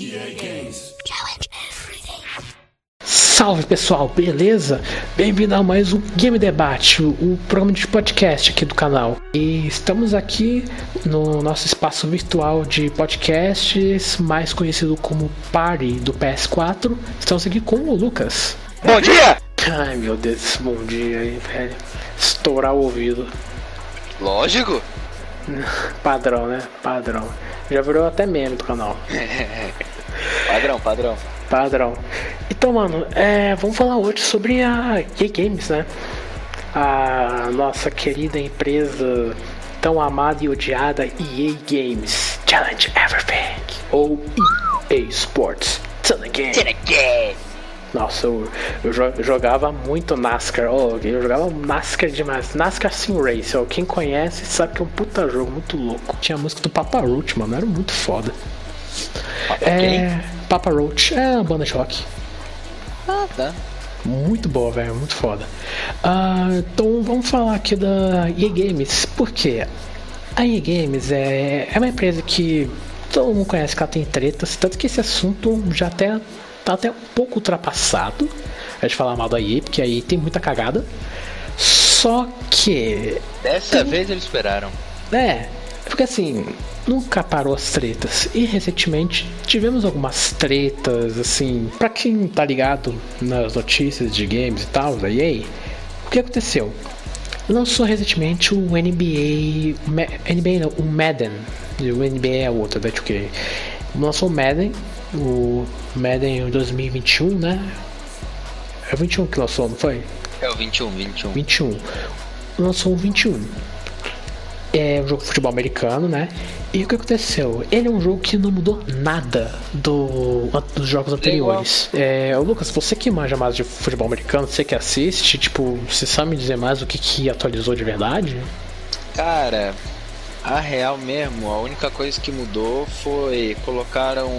EA Games. Salve pessoal, beleza? Bem-vindo a mais um Game Debate, o, o programa de podcast aqui do canal. E estamos aqui no nosso espaço virtual de podcasts, mais conhecido como Party do PS4. Estamos aqui com o Lucas. Bom dia! Ai meu Deus, bom dia aí, velho. Estourar o ouvido. Lógico. Padrão, né? Padrão. Já virou até meme do canal. Padrão, padrão. Padrão. Então, mano, é, vamos falar hoje sobre a EA Games, né? A nossa querida empresa tão amada e odiada EA Games. Challenge Everything. Ou EA Sports. To the game. Nossa, eu, eu jo- eu jogava muito NASCAR. Oh, eu jogava NASCAR demais. NASCAR Sim Race. ó, quem conhece sabe que é um puta jogo muito louco. Tinha a música do Papa Roach, mano. Era muito foda. É. Papa Roach. É uma banda de rock. Ah, tá. Muito boa, velho, muito foda. Ah, então vamos falar aqui da EA Games. Por quê? A EA Games é, é uma empresa que todo mundo conhece que ela tem tretas, tanto que esse assunto já até tá até um pouco ultrapassado. A gente falar mal da EA, porque a EA tem muita cagada. Só que Dessa vez eles esperaram. é, porque assim, nunca parou as tretas. E recentemente tivemos algumas tretas, assim, pra quem tá ligado nas notícias de games e tal, da EA, o que aconteceu? Lançou recentemente o NBA. NBA não, o Madden. E o NBA é outro, da 2K. Lançou o Madden, o Madden 2021, né? É 21 que lançou, não foi? É o 21, 21. 21. Lançou o 21. É um jogo de futebol americano, né? E o que aconteceu? Ele é um jogo que não mudou nada do, dos jogos anteriores. É, Lucas, você que manja mais de futebol americano, você que assiste, tipo, você sabe me dizer mais o que, que atualizou de verdade? Cara, a real mesmo, a única coisa que mudou foi colocaram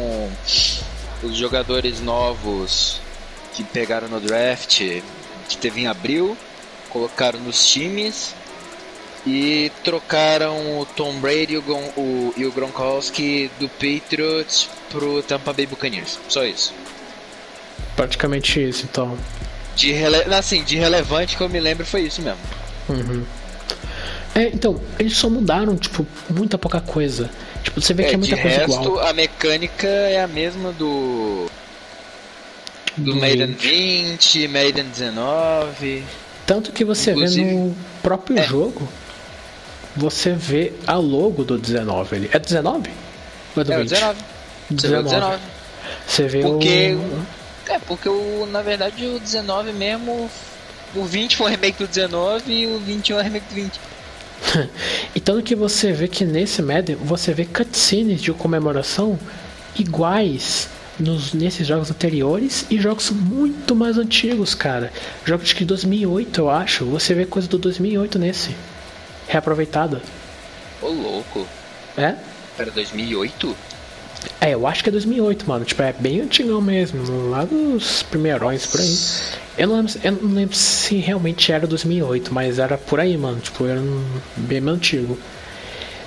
os jogadores novos que pegaram no draft, que teve em abril, colocaram nos times e trocaram o Tom Brady e o, Gon- o- e o Gronkowski do Patriots pro Tampa Bay Buccaneers. Só isso. Praticamente isso, então. De, rele... assim, de relevante que eu me lembro foi isso mesmo. Uhum. É, então, eles só mudaram, tipo, muita pouca coisa. Tipo, você vê que é de muita coisa resto, igual. a mecânica é a mesma do. Do, Do Maiden 20. 20, Maiden 19. Tanto que você Inclusive- vê no próprio É. jogo, você vê a logo do 19. Ele é 19? Ou é do É o 20? 19. Você vê o 19. Você vê Porque- o. É, porque o, na verdade o 19 mesmo. O 20 foi um remake do 19 e o 21 é um remake do 20. E tanto que você vê que nesse Madden você vê cutscenes de comemoração iguais nos, nesses jogos anteriores e jogos muito mais antigos, cara. Jogos de 2008, eu acho. Você vê coisa do 2008 nesse. Reaproveitada. Ô louco. É? Era 2008? É, eu acho que é 2008, mano. Tipo, é bem antigão mesmo. Lá dos primeirões por aí. Eu não, lembro, eu não lembro se realmente era 2008, mas era por aí, mano. Tipo, era um, bem antigo.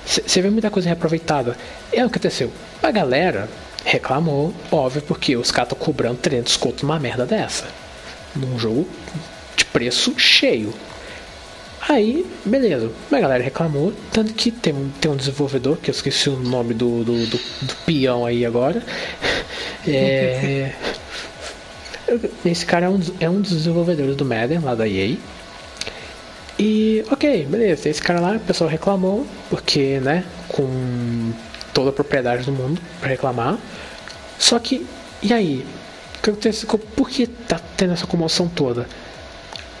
Você vê muita coisa reaproveitada. É o que aconteceu. A galera reclamou, óbvio, porque os caras estão cobrando 300 conto numa merda dessa. Num jogo de preço cheio. Aí, beleza. A galera reclamou. Tanto que tem, um- tem um desenvolvedor, que eu esqueci o nome do, do, do, do peão aí agora. É. Esse cara é um, é um dos desenvolvedores do Madden, lá da EA. E, ok, beleza. Esse cara lá, o pessoal reclamou, porque, né, com toda a propriedade do mundo pra reclamar. Só que, e aí? Por que tá tendo essa comoção toda?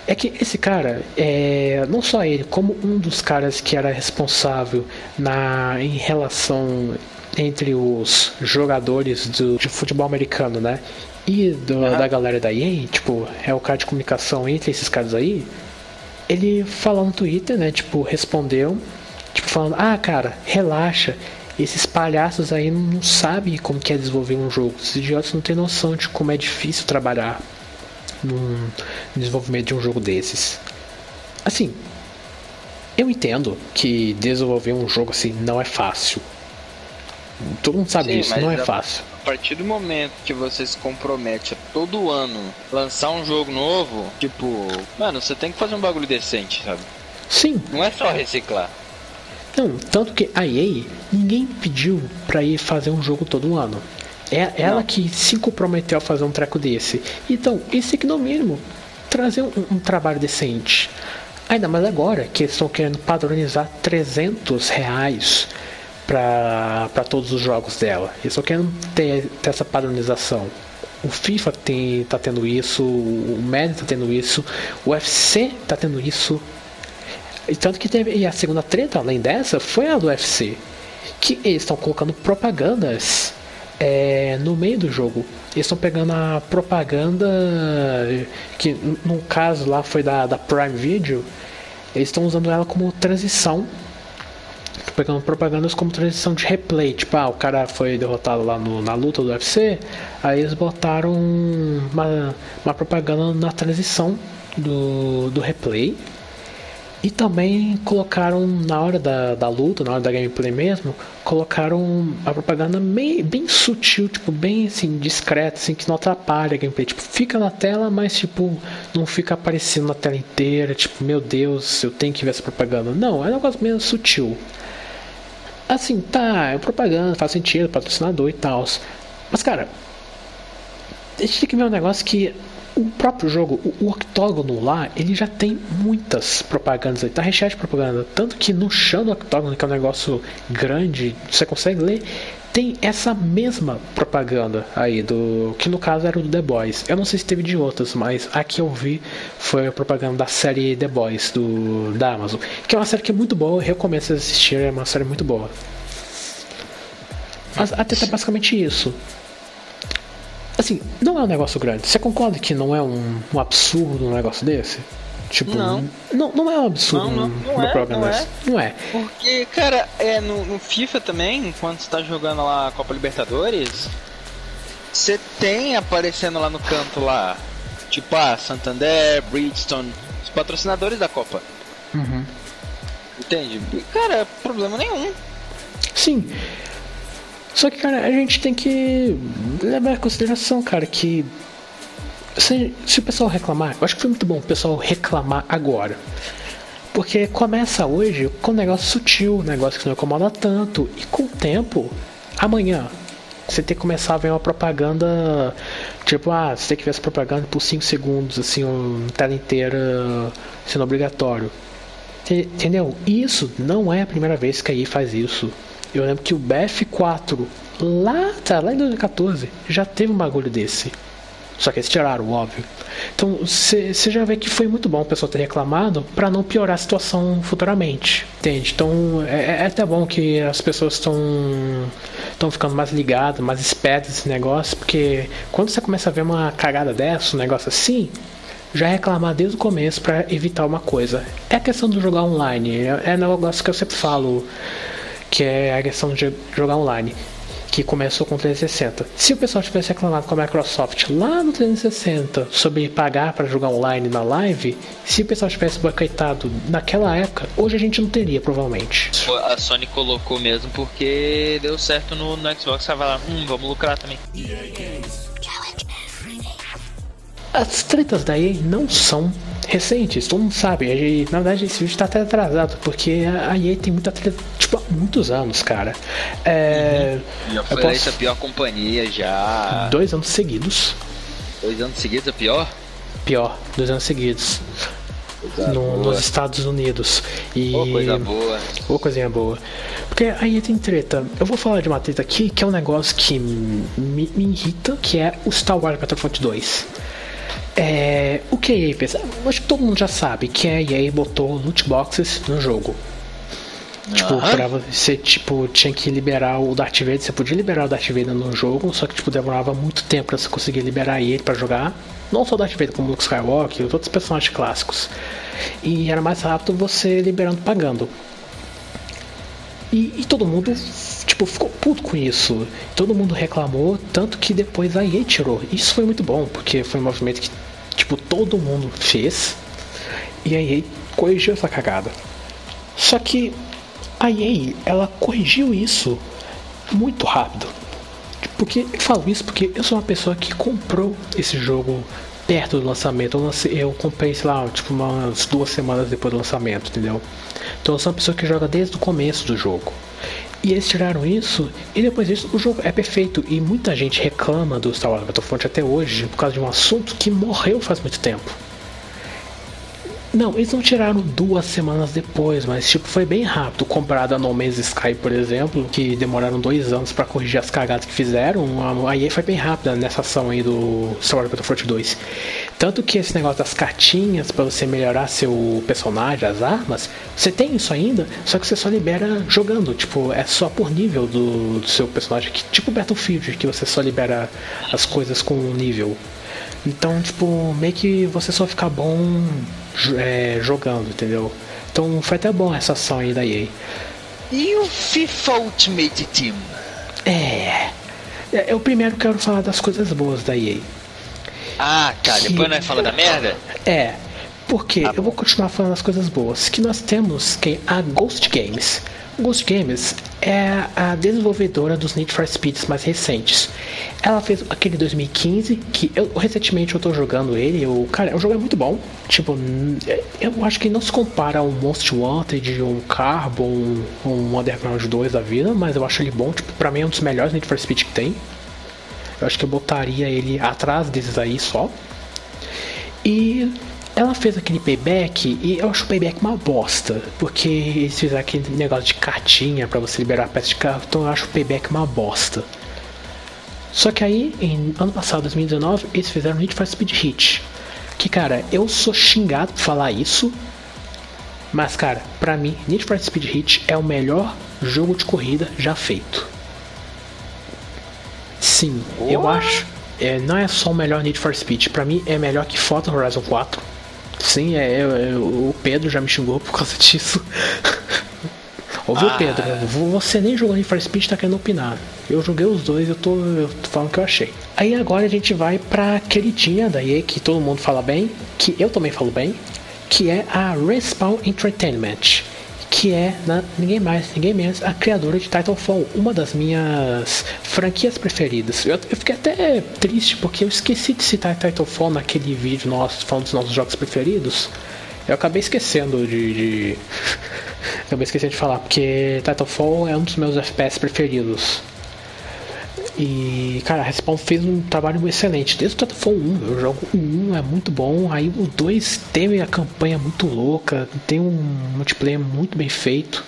É que esse cara, é, não só ele, como um dos caras que era responsável na, em relação entre os jogadores do, de futebol americano, né? E do- da galera da EA, tipo, é o cara de comunicação entre esses caras aí. Ele falou no Twitter, né? Tipo, respondeu, tipo, falando: Ah, cara, relaxa. Esses palhaços aí não sabem como que é desenvolver um jogo. Esses idiotas não têm noção de como é difícil trabalhar num desenvolvimento de um jogo desses. Assim, eu entendo que desenvolver um jogo assim não é fácil. Todo mundo sabe Sim, disso, não é a- fácil. partir do momento que você se compromete a todo ano lançar um jogo novo, tipo, mano, você tem que fazer um bagulho decente, sabe? Sim. Não é só reciclar. Não, tanto que a EA, ninguém pediu pra ir fazer um jogo todo ano. É ela Não. que se comprometeu a fazer um treco desse. Então, esse aqui no mínimo, trazer um, um trabalho decente. Ainda mais agora que eles estão querendo padronizar 300 reais para todos os jogos dela. Eles estão querendo ter, ter essa padronização. O FIFA tem, tá tendo isso, o Madden tá tendo isso, o UFC tá tendo isso. E tanto que teve e a segunda treta, além dessa, foi a do UFC. Que eles estão colocando propagandas é, no meio do jogo. Eles estão pegando a propaganda, que no caso lá foi da, da Prime Video, eles estão usando ela como transição. Pegando propagandas como transição de replay. Tipo, ah, o cara foi derrotado lá no, na luta do UFC. Aí eles botaram uma, uma propaganda na transição do, do replay. E também colocaram na hora da, da luta, na hora da gameplay mesmo, colocaram a propaganda bem, bem sutil, tipo, bem assim, discreta, assim, que não atrapalha a gameplay. Tipo, fica na tela, mas tipo, não fica aparecendo na tela inteira, tipo, meu Deus, eu tenho que ver essa propaganda. Não, é um negócio meio sutil. Assim, tá, é propaganda, faz sentido, patrocinador e tal. Mas cara, a gente tem que ver um negócio que o próprio jogo, o, o octógono lá, ele já tem muitas propagandas, ele tá recheado de propaganda. Tanto que no chão do octógono, que é um negócio grande, você consegue ler, tem essa mesma propaganda aí, do que no caso era do The Boys. Eu não sei se teve de outras, mas a que eu vi foi a propaganda da série The Boys do, da Amazon, que é uma série que é muito boa, eu recomendo vocês assistirem, é uma série muito boa. Mas até tá basicamente isso. Assim, não é um negócio grande. Você concorda que não é um, um absurdo um negócio desse? Tipo, não. Não, não é um absurdo não, não, não no, é, programa não é. não é. Porque, cara, é, no, no FIFA também, enquanto você tá jogando lá a Copa Libertadores, você tem aparecendo lá no canto lá, tipo, ah, Santander, Bridgestone, os patrocinadores da Copa. Uhum. Entende? Cara, problema nenhum. Sim. Só que, cara, a gente tem que levar em consideração, cara, que se, se o pessoal reclamar, eu acho que foi muito bom o pessoal reclamar agora. Porque começa hoje com um negócio sutil, um negócio que não incomoda tanto, e com o tempo, amanhã, você tem que começar a ver uma propaganda, tipo, ah, você tem que ver essa propaganda por 5 segundos, assim, uma tela inteira sendo obrigatório. Entendeu? Isso não é a primeira vez que a EA faz isso. Eu lembro que o BF4, lá, tá, lá em 2014, já teve um bagulho desse. Só que eles tiraram, óbvio. Então você já vê que foi muito bom o pessoal ter reclamado para não piorar a situação futuramente. Entende? Então é, é até bom que as pessoas estão estão ficando mais ligadas, mais espertas nesse negócio, porque quando você começa a ver uma cagada dessa, um negócio assim, já reclamar desde o começo para evitar uma coisa. É a questão do jogar online. É, é um negócio que eu sempre falo que é a questão de jogar online, que começou com 360. Se o pessoal tivesse reclamado com a Microsoft lá no 360 sobre pagar para jogar online na live, se o pessoal tivesse boicotado naquela época, hoje a gente não teria, provavelmente. A Sony colocou mesmo porque deu certo no, no Xbox, tava lá, hum, vamos lucrar também. As tretas da EA não são recentes, todo mundo sabe. Na verdade, esse vídeo está até atrasado, porque a EA tem muita treta, há muitos anos, cara. É, uhum. Já foi posso... a pior companhia já. Dois anos seguidos. Dois anos seguidos é pior? Pior, dois anos seguidos. No, nos Estados Unidos. E... Oh, coisa boa. Oh, coisinha boa. Porque aí tem treta. Eu vou falar de uma treta aqui que é um negócio que me, me irrita, que é o Star Wars Battlefront 2. É, o que a EA fez? Acho que todo mundo já sabe que a EA botou loot boxes no jogo. Tipo, pra você tipo, tinha que liberar o Darth Vader, você podia liberar o Darth Vader no jogo, só que tipo, demorava muito tempo pra você conseguir liberar ele para jogar. Não só o Darth Vader, como o Luke Skywalker e outros personagens clássicos. E era mais rápido você liberando pagando. E, e, todo mundo tipo, ficou puto com isso. Todo mundo reclamou, tanto que depois a EA tirou. Isso foi muito bom, porque foi um movimento que tipo, todo mundo fez. E a EA corrigiu essa cagada. Só que a EA, ela corrigiu isso muito rápido. Porque eu falo isso porque eu sou uma pessoa que comprou esse jogo perto do lançamento. Eu, lancei, eu comprei, sei lá, tipo umas duas semanas depois do lançamento, entendeu? Então eu sou uma pessoa que joga desde o começo do jogo. E eles tiraram isso, e depois disso o jogo é perfeito. E muita gente reclama do Star Wars Battlefront até hoje por causa de um assunto que morreu faz muito tempo. Não, eles não tiraram duas semanas depois, mas tipo, foi bem rápido comparado a No Man's Sky, por exemplo, que demoraram dois anos para corrigir as cagadas que fizeram. A foi bem rápida nessa ação aí do Star Battlefront 2. Tanto que esse negócio das cartinhas para você melhorar seu personagem, as armas, você tem isso ainda, só que você só libera jogando. Tipo, é só por nível do, do seu personagem, que, tipo Battlefield, que você só libera as coisas com nível. Então, tipo, meio que você só fica bom é, jogando, entendeu? Então foi até bom essa ação aí da EA. E o FIFA Ultimate Team? É. é eu primeiro quero falar das coisas boas da EA. Ah, tá. Que... Depois nós fala da merda? É. Porque ah, eu vou continuar falando das coisas boas. Que nós temos que a Ghost Games. Ghost Games é a desenvolvedora dos Need for Speeds mais recentes. Ela fez aquele 2015 que eu recentemente eu tô jogando ele. O cara, o jogo é muito bom. Tipo, eu acho que não se compara a um Most Wanted, um Carbon, um Underground 2 da vida, mas eu acho ele bom. Tipo, para mim é um dos melhores Need for Speed que tem. Eu acho que eu botaria ele atrás desses aí só. E ela fez aquele payback e eu acho o payback uma bosta. Porque eles fizeram aquele negócio de cartinha para você liberar a peça de carro. Então eu acho o payback uma bosta. Só que aí, em ano passado, 2019, eles fizeram Need for Speed Hit. Que cara, eu sou xingado por falar isso. Mas cara, pra mim, Need for Speed Hit é o melhor jogo de corrida já feito. Sim, eu acho. É, não é só o melhor Need for Speed, pra mim é melhor que Forza Horizon 4 Sim, é, é, o Pedro já me xingou por causa disso. Ouviu, ah. Pedro? Você nem jogou Need for Speed tá querendo opinar. Eu joguei os dois, eu tô, eu tô falando o que eu achei. Aí agora a gente vai pra queridinha da EA, que todo mundo fala bem, que eu também falo bem, que é a Respawn Entertainment que é na, ninguém mais, ninguém menos, a criadora de Titanfall, uma das minhas franquias preferidas. Eu, eu, fiquei até triste porque eu esqueci de citar Titanfall naquele vídeo nosso falando dos nossos jogos preferidos. Eu acabei esquecendo de. de... acabei esquecendo de falar, porque Titanfall é um dos meus FPS preferidos. E, cara, a Respawn fez um trabalho excelente. Desde o Titanfall 1, eu jogo o 1, é muito bom. Aí o 2 tem a campanha muito louca, tem um multiplayer muito bem feito.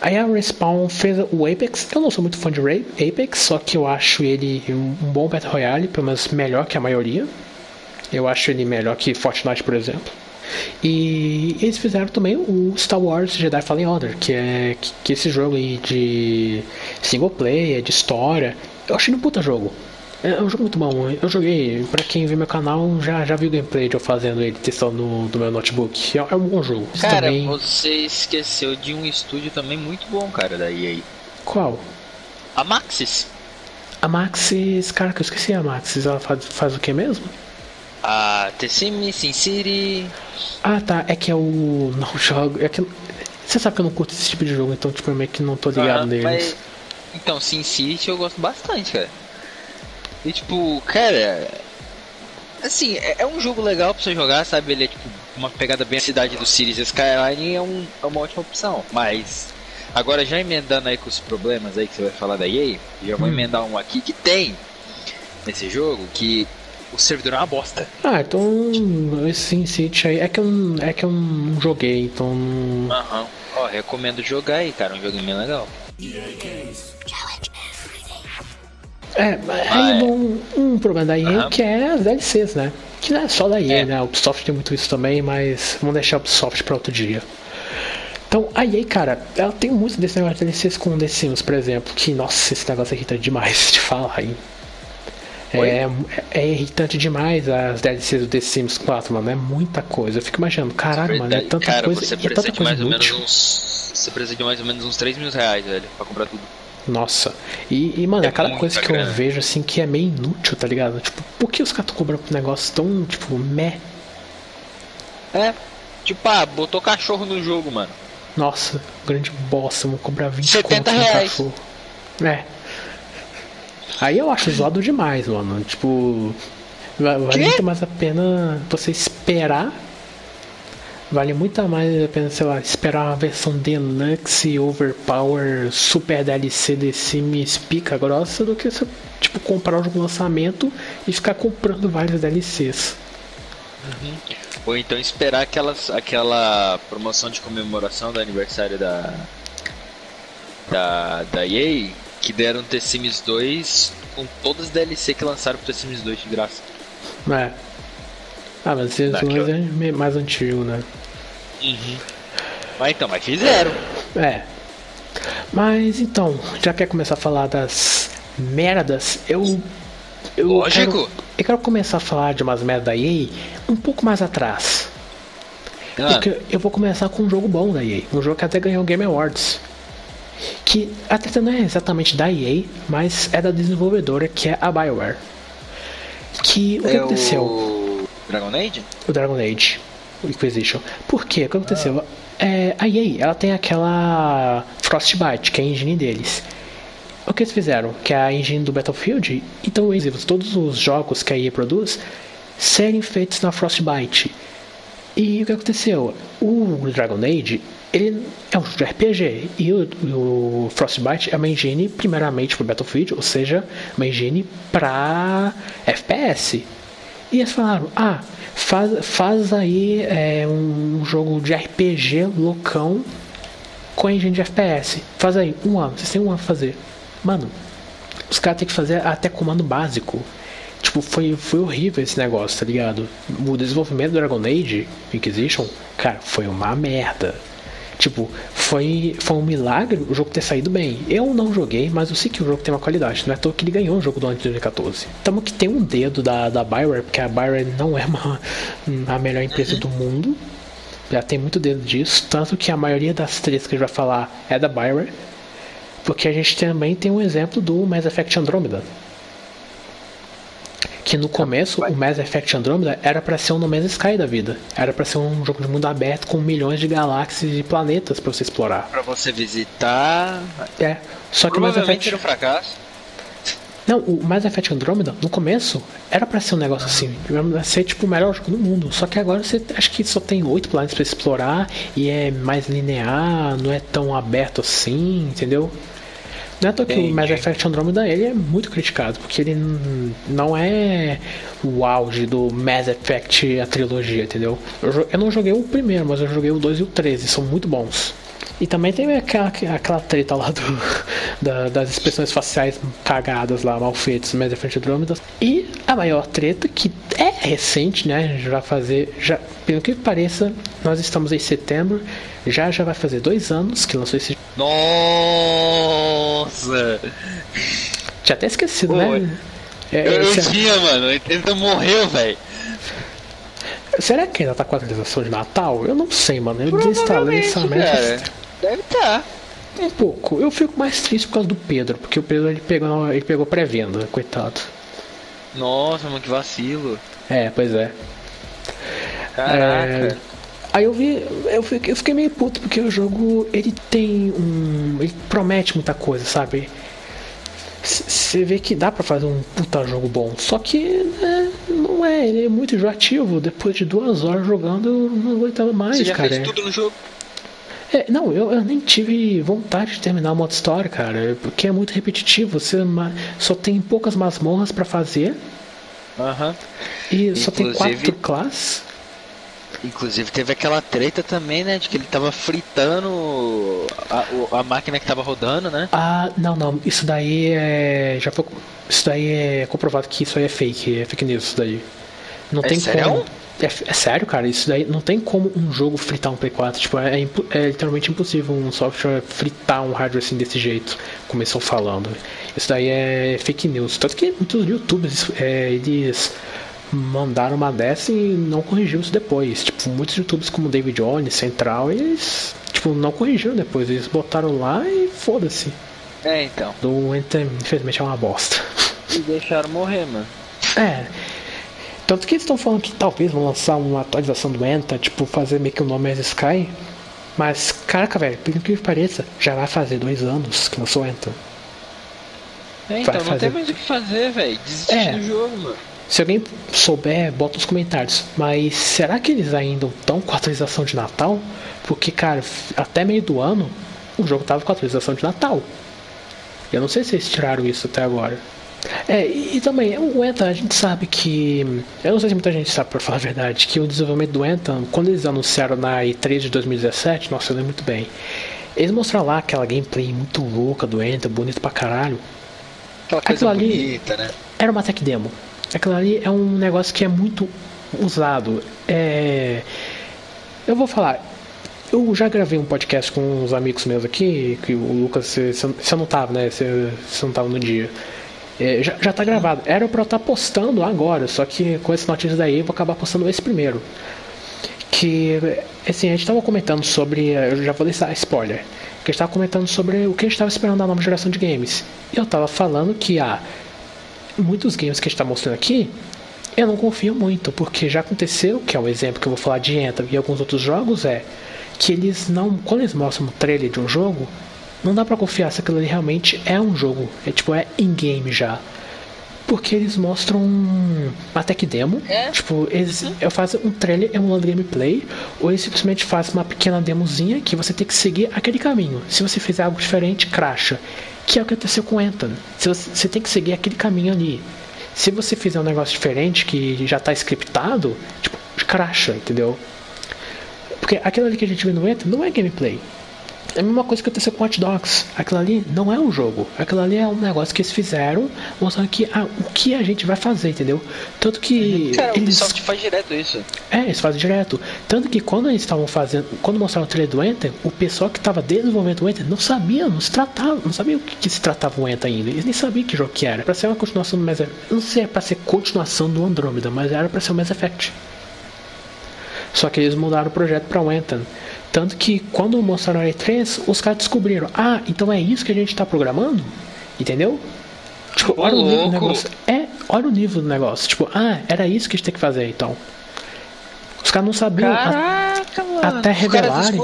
Aí a Respawn fez o Apex. Eu não sou muito fã de Apex, só que eu acho ele um bom Battle Royale, pelo menos melhor que a maioria. Eu acho ele melhor que Fortnite, por exemplo. E eles fizeram também o Star Wars Jedi Fallen Order, que é que, que esse jogo aí de single player, de história, eu achei um puta jogo. É um jogo muito bom. Eu joguei, pra quem vê meu canal, já, já viu gameplay de eu fazendo ele, testando no, no meu notebook. É, é, um bom jogo. Cara, também... você esqueceu de um estúdio também muito bom, cara, da EA. Qual? A Maxis. A Maxis, cara, que eu esqueci a Maxis. Ela faz, faz o que mesmo? A Sims, Sin City. Ah, tá. É que é o. Não jogo. É que. Você sabe que eu não curto esse tipo de jogo, então, tipo, eu meio que não tô ligado ah, neles. Mas... Então, Sin City eu gosto bastante, cara. E tipo, cara. Assim, é, é, um jogo legal pra você jogar, sabe? Ele é tipo uma pegada bem a cidade do Cities Skyline é, um, é uma ótima opção. Mas, agora já emendando aí com os problemas aí que você vai falar da EA, já vou hum. emendar um aqui que tem nesse jogo que o servidor é uma bosta. Ah, então esse Sin City aí é que eu, é que eu não joguei, então. Aham. Uhum. Ó, recomendo jogar aí, cara, um joguinho bem legal. É, aí um, um problema da EA uhum. que é as DLCs, né? Que não é só da EA, é. né? A Ubisoft tem muito isso também, mas vamos deixar a Ubisoft para outro dia. Então, a EA, cara, ela tem muito desse negócio de DLCs com The Sims, por exemplo, que, nossa, esse negócio irrita demais de falar aí. É, é, irritante demais as DLCs do The Sims 4, mano. É muita coisa. Eu fico imaginando, caralho, mano, é tanta cara, coisa. Você precisa é tanta de mais ou menos uns. Você precisa de mais ou menos uns 3 mil reais, velho, pra comprar tudo. Nossa. E, e mano, é aquela coisa que grana. eu vejo assim que é meio inútil, tá ligado? Tipo, por que os caras cobrando um negócio tão, tipo, meh? É. Tipo, ah, botou cachorro no jogo, mano. Nossa, grande bosta, vou cobrar 20 70 reais. cachorro. É. Aí eu acho zoado demais, mano. Tipo, vale muito mais a pena você esperar. Vale muito mais a pena, sei lá, esperar uma versão deluxe, overpower, super DLC de Sims pica grossa do que você, tipo, comprar o jogo lançamento e ficar comprando vários DLCs. Uhum. Ou então esperar aquelas, aquela promoção de comemoração do aniversário da, da, da EA que deram The Sims 2 com todas as DLC que lançaram pro The Sims 2 de graça. É. Ah, mas Sims 2 é mais antigo, né? Uhum. Mas então, mas fizeram. É. Mas então, já quer começar a falar das merdas, eu. eu Lógico. Quero, eu quero começar a falar de umas merdas da EA um pouco mais atrás. Ah. Porque eu vou começar com um jogo bom da EA. Um jogo que até ganhou o Game Awards. Que a treta não é exatamente da EA, mas é da desenvolvedora que é a Bioware. Que o que é aconteceu? O Dragon Age? O Dragon Age. O Inquisition. Por quê? O que aconteceu? Ah. É, a EA ela tem aquela Frostbite, que é a engine deles. O que eles fizeram? Que é a engine do Battlefield. Então todos os jogos que a EA produz serem feitos na Frostbite. E o que aconteceu? O Dragon Age ele é um jogo de RPG e o, o Frostbite é uma engine primeiramente para Battlefield, ou seja, uma engine para FPS. E eles falaram: ah, faz, faz aí é, um jogo de RPG loucão com a engine de FPS. Faz aí um ano, vocês têm um ano pra fazer. Mano, os caras têm que fazer até comando básico. Tipo, foi, foi horrível esse negócio, tá ligado? O desenvolvimento do Dragon Age Inquisition, cara, foi uma merda. Tipo, foi, foi um milagre o jogo ter saído bem. Eu não joguei, mas eu sei que o jogo tem uma qualidade. Não é à toa que ele ganhou o jogo do ano de 2014. Tamo que tem um dedo da, da Bioware, porque a Bioware não é uma, a melhor empresa do mundo. Já tem muito dedo disso. Tanto que a maioria das três que a gente vai falar é da Bioware. Porque a gente também tem um exemplo do Mass Effect Andromeda que no começo o Mass Effect Andromeda era para ser um No Man's Sky da vida. Era para ser um jogo de mundo aberto com milhões de galáxias e planetas para você explorar. Para você visitar. É. Só que o Mass Effect era um fracasso. Não, o Mass Effect Andromeda, no começo, era para ser um negócio assim, pra ser tipo o melhor jogo do mundo. Só que agora você acho que só tem oito planetas para explorar e é mais linear, não é tão aberto assim, entendeu? Não é que o Mass Effect Andromeda ele é muito criticado, porque ele não é o auge do Mass Effect a trilogia, entendeu? Eu, eu não joguei o primeiro, mas eu joguei o 2 e o 13, são muito bons. E também tem aquela, aquela treta lá do, da, das expressões faciais cagadas lá, mal feitas no Mass Effect Andromeda. E a maior treta, que é recente, né? Já vai fazer. Já, pelo que pareça, nós estamos em setembro. Já já vai fazer dois anos que lançou esse. Nossa! Tinha até esquecido, Pô, né? É, eu não tinha, mano. Ele morreu, velho. Será que ainda tá com a atualização de Natal? Eu não sei, mano. Eu desinstalei essa merda. Deve estar. Tá. Um pouco. Eu fico mais triste por causa do Pedro, porque o Pedro ele pegou, ele pegou pré-venda, coitado. Nossa, mano, que vacilo. É, pois é. Caraca. É... Aí eu vi, eu fiquei, eu fiquei meio puto porque o jogo ele tem um, ele promete muita coisa, sabe? Você vê que dá para fazer um puta jogo bom, só que né, não é, ele é muito enjoativo. Depois de duas horas jogando, eu não aguentava mais, Você já cara. Fez tudo no jogo? É, não, eu, eu, nem tive vontade de terminar o modo história, cara, porque é muito repetitivo. Você só tem poucas masmorras para fazer. Aham. Uhum. E Inclusive... só tem quatro classes. Inclusive teve aquela treta também, né? De que ele tava fritando a, a máquina que tava rodando, né? Ah, não, não. Isso daí é. Já foi. Isso daí é comprovado que isso aí é fake, é fake news isso daí. Não é tem sério? como. É, é, sério, cara, isso daí não tem como um jogo fritar um Play 4. Tipo, é, é, literalmente impossível um software fritar um hardware assim desse jeito, estão falando. Isso daí é fake news. Tanto que muitos youtubers, é, eles mandaram uma dessa e não corrigiu isso depois. Tipo, muitos youtubers como David Jones, Central, eles tipo, não corrigiram depois. Eles botaram lá e foda-se. É, então. Do Enter, infelizmente, é uma bosta. E deixaram morrer, mano. É. Tanto que eles estão falando que talvez vão lançar uma atualização do Enta, tipo, fazer meio que o nome as Sky. Mas, caraca, velho, por que pareça, já vai fazer dois anos que lançou o Enta. É, então, não fazer... tem mais o que fazer, velho. Desistir é. do jogo, mano. Se alguém souber, bota nos comentários. Mas será que eles ainda estão com a atualização de Natal? Porque, cara, até meio do ano, o jogo tava com a atualização de Natal. Eu não sei se eles tiraram isso até agora. É, e, também, o Anthem, a gente sabe que. Eu não sei se muita gente sabe, para falar a verdade, que o desenvolvimento do Anthem, quando eles anunciaram na E3 de 2017, nossa, eu lembro muito bem. Eles mostraram lá aquela gameplay muito louca do Anthem, bonito pra caralho. Aquela coisa Aquilo bonita, ali né? Era uma tech demo. Aquilo ali é um negócio que é muito usado. É. Eu vou falar, eu já gravei um podcast com uns amigos meus aqui, que o Lucas, você, você não tava, né? Você, você não tava no dia. É, já, já tá gravado. Era pra eu estar tá postando agora, só que com esse notícia daí eu vou acabar postando esse primeiro. Que, assim, a gente tava comentando sobre. Eu já vou deixar spoiler. Que a gente tava comentando sobre o que a gente tava esperando da nova geração de games. E eu tava falando que, ah, muitos games que a gente tá mostrando aqui eu não confio muito, porque já aconteceu, que é o exemplo que eu vou falar de Anthem e alguns outros jogos, é que eles não. Quando eles mostram um trailer de um jogo, não dá para confiar se aquilo ali realmente é um jogo. É tipo, é in-game já. Porque eles mostram uma tech demo. É? Tipo, eles uhum. fazem um trailer emulando gameplay. Ou eles simplesmente fazem uma pequena demozinha que você tem que seguir aquele caminho. Se você fizer algo diferente, cracha. Que é o que aconteceu com Anthem. Você, você tem que seguir aquele caminho ali. Se você fizer um negócio diferente que já está scriptado, tipo, cracha, entendeu? Porque aquilo ali que a gente vê no Enter não é gameplay. É a mesma coisa que aconteceu com Hot Dogs. Aquilo ali não é um jogo. Aquilo ali é um negócio que eles fizeram, mostrando que ah, o que a gente vai fazer, entendeu? Tanto que. Cara, eles... o Ubisoft faz direto isso. É, eles fazem direto. Tanto que quando eles estavam fazendo. Quando mostraram o trailer do Enter, o pessoal que estava desenvolvendo o Enter não sabia, não se tratava, não sabia o que, que se tratava o Enter ainda. Eles nem sabiam que jogo que era. Pra ser uma continuação do Mass Effect. Não sei, é pra ser continuação do Andromeda, mas era pra ser o Mass Effect. Só que eles mudaram o projeto para o Anthem. Tanto que quando mostraram a E3, os caras descobriram: ah, então é isso que a gente está programando? Entendeu? Tipo, olha o nível do negócio. É, olha o nível do negócio. Tipo, ah, era isso que a gente tem que fazer então. Os caras não sabiam. Caraca, a, mano. Até revelarem.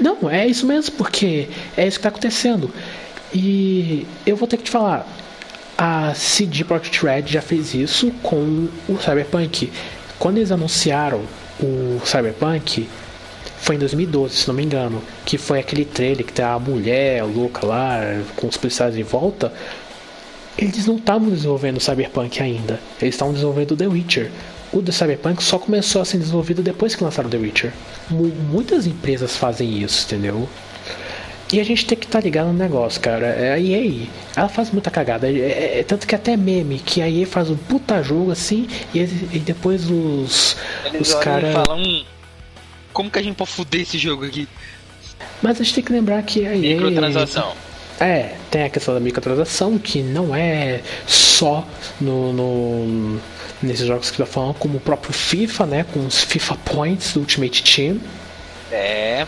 Não, é isso mesmo, porque é isso que está acontecendo. E eu vou ter que te falar. A CD Projekt Red já fez isso com o Cyberpunk. Quando eles anunciaram o Cyberpunk foi em 2012, se não me engano, que foi aquele trailer que tem a mulher louca lá com os policiais em volta. Eles não estavam desenvolvendo o Cyberpunk ainda, eles estavam desenvolvendo The Witcher. O The Cyberpunk só começou a ser desenvolvido depois que lançaram The Witcher. M muitas empresas fazem isso, entendeu? E a gente tem que estar tá ligado no negócio, cara. É, a EA, ela faz muita cagada. É, é, é, tanto que até meme, que a EA faz um puta jogo assim, e, e depois os, Eles os caras. falam. Como que a gente pode fuder esse jogo aqui? Mas a gente tem que lembrar que a EA. Microtransação. É, tem a questão da microtransação, que não é só no, no nesses jogos que tá falando, como o próprio FIFA, né? Com os FIFA Points do Ultimate Team. É,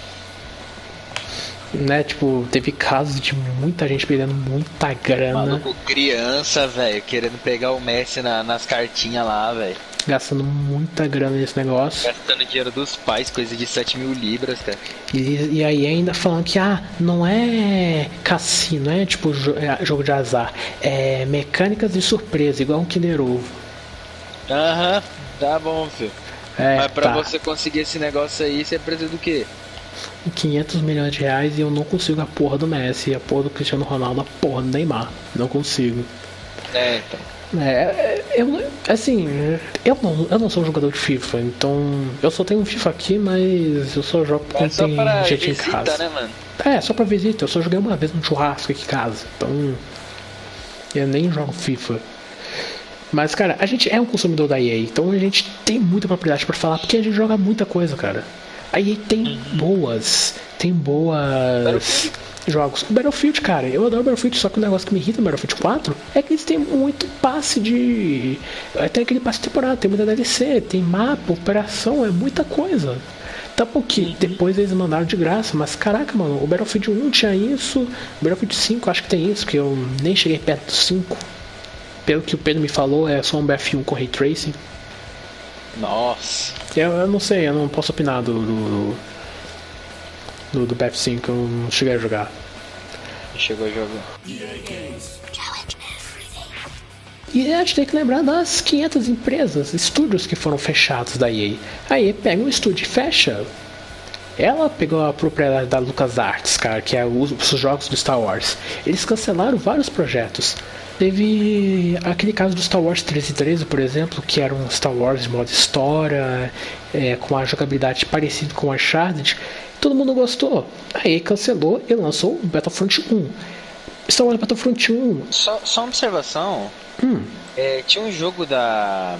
né? Tipo, teve casos de muita gente perdendo muita grana. Maluco, criança, velho, querendo pegar o Messi na, nas cartinhas lá, velho. Gastando muita grana nesse negócio. Gastando dinheiro dos pais, coisa de 7 mil libras, cara. E, e aí ainda falando que, ah, não é cassino, é tipo é, jogo de azar. É mecânicas de surpresa, igual um Kinder Ovo. Aham, tá bom, filho. É, Mas pra tá. você conseguir esse negócio aí, você precisa do quê? 500 milhões de reais e eu não consigo a porra do Messi, a porra do Cristiano Ronaldo, a porra do Neymar. Não consigo. É, então. É, é eu, assim, eu não, eu não sou um jogador de FIFA, então eu só tenho um FIFA aqui, mas eu só jogo quando tem gente visita, em casa. Né, mano? É, só pra visita, eu só joguei uma vez no churrasco aqui em casa, então eu nem jogo FIFA. Mas, cara, a gente é um consumidor da EA, então a gente tem muita propriedade para falar, porque a gente joga muita coisa, cara. Aí tem uhum. boas, tem boas jogos. O Battlefield, cara, eu adoro Battlefield, só que o negócio que me irrita no Battlefield 4 é que eles têm muito passe de. Tem aquele passe de temporada, tem muita DLC, tem mapa, operação, é muita coisa. Tá porque uhum. depois eles mandaram de graça, mas caraca, mano, o Battlefield 1 tinha isso, o Battlefield 5 acho que tem isso, que eu nem cheguei perto do 5. Pelo que o Pedro me falou, é só um BF1 com Ray Tracing. Nossa. Eu, eu não sei, eu não posso opinar do. do, do, do BF5, eu não cheguei a jogar. Chegou a jogar. E a gente tem que lembrar das 500 empresas, estúdios que foram fechados da EA. A EA pega um estúdio e fecha. Ela pegou a propriedade da LucasArts, cara, que é os, os jogos do Star Wars. Eles cancelaram vários projetos. Teve aquele caso do Star Wars 1313, por exemplo, que era um Star Wars de modo história, é, com a jogabilidade parecida com Uncharted. Todo mundo gostou. Aí cancelou e lançou o Battlefront 1. Star Wars Battlefront 1. Só, só uma observação. Hum. É, tinha um jogo da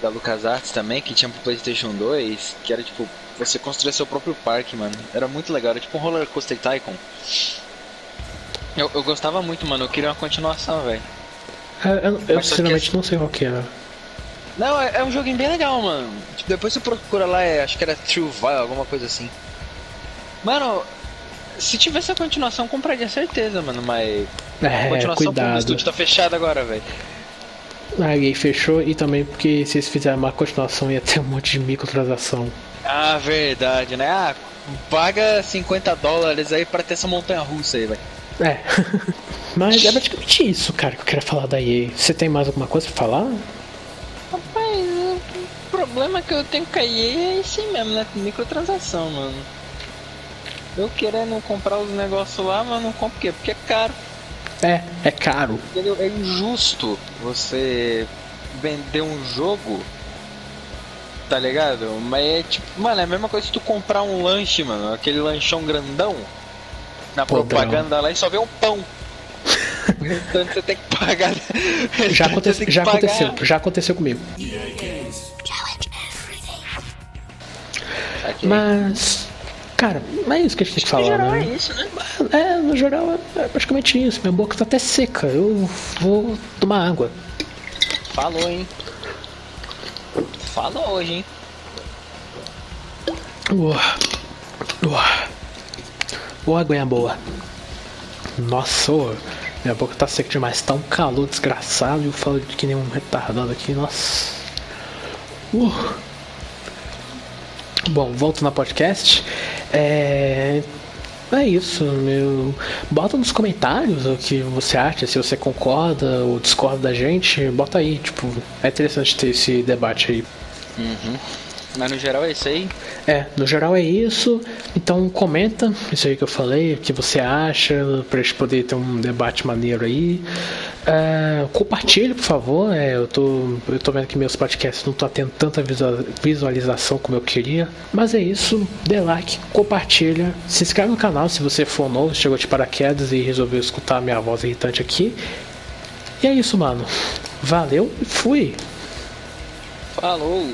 da LucasArts também que tinha pro PlayStation 2, que era tipo você construir seu próprio parque, mano. Era muito legal, era tipo um roller coaster tycoon. Eu, eu gostava muito, mano. Eu queria uma continuação, velho. É, eu, eu sinceramente que... não sei qual que era. Não, é, é, um joguinho bem legal, mano. Tipo, depois você procura lá, é, acho que era True Vile, alguma coisa assim. Mano, se tivesse a continuação, compraria certeza, mano, mas. É, a continuação cuidado. o estúdio tá fechado agora, velho. A EA fechou e também porque se eles fizerem uma continuação ia ter um monte de microtransação. Ah, verdade, né? Ah, paga 50 dólares aí pra ter essa montanha russa aí, velho. É. Mas é praticamente isso, cara, que eu queria falar da EA. Você tem mais alguma coisa pra falar? Rapaz, o problema que eu tenho com a EA é esse mesmo, né? Microtransação, mano. Eu querendo comprar os negócios lá, mas não compro por quê? Porque é caro. É, é caro. É injusto você vender um jogo, tá ligado? Mas é tipo, mano, é a mesma coisa se tu comprar um lanche, mano, aquele lanchão grandão na propaganda lá e só vê um pão. então você tem que pagar. Já, aconte já pagar. aconteceu, já aconteceu comigo. Mas, cara, é isso que a gente tem que falar, no né? É isso, né? É, no geral é praticamente isso. Minha boca tá até seca. Eu vou tomar água. Falou, hein? Falou hoje, hein? Uah. Uah. Boa aguinha boa. Nossa, minha boca tá seca demais. Tá um calor desgraçado e eu falo que nem um retardado aqui. Nossa. Uh. Bom, volto na podcast. É. É isso, meu. Bota nos comentários o que você acha, se você concorda ou discorda da gente. Bota aí, tipo, é interessante ter esse debate aí. Uhum. Mas no geral é isso aí? É, no geral é isso. Então comenta isso aí que eu falei, o que você acha, pra gente poder ter um debate maneiro aí. É, compartilhe, por favor. É, eu, tô, eu tô vendo que meus podcasts não estão tendo tanta visualização como eu queria. Mas é isso. Dê like, compartilha, se inscreve no canal se você for novo, chegou de paraquedas e resolveu escutar a minha voz irritante aqui. E é isso, mano. Valeu e fui. Falou!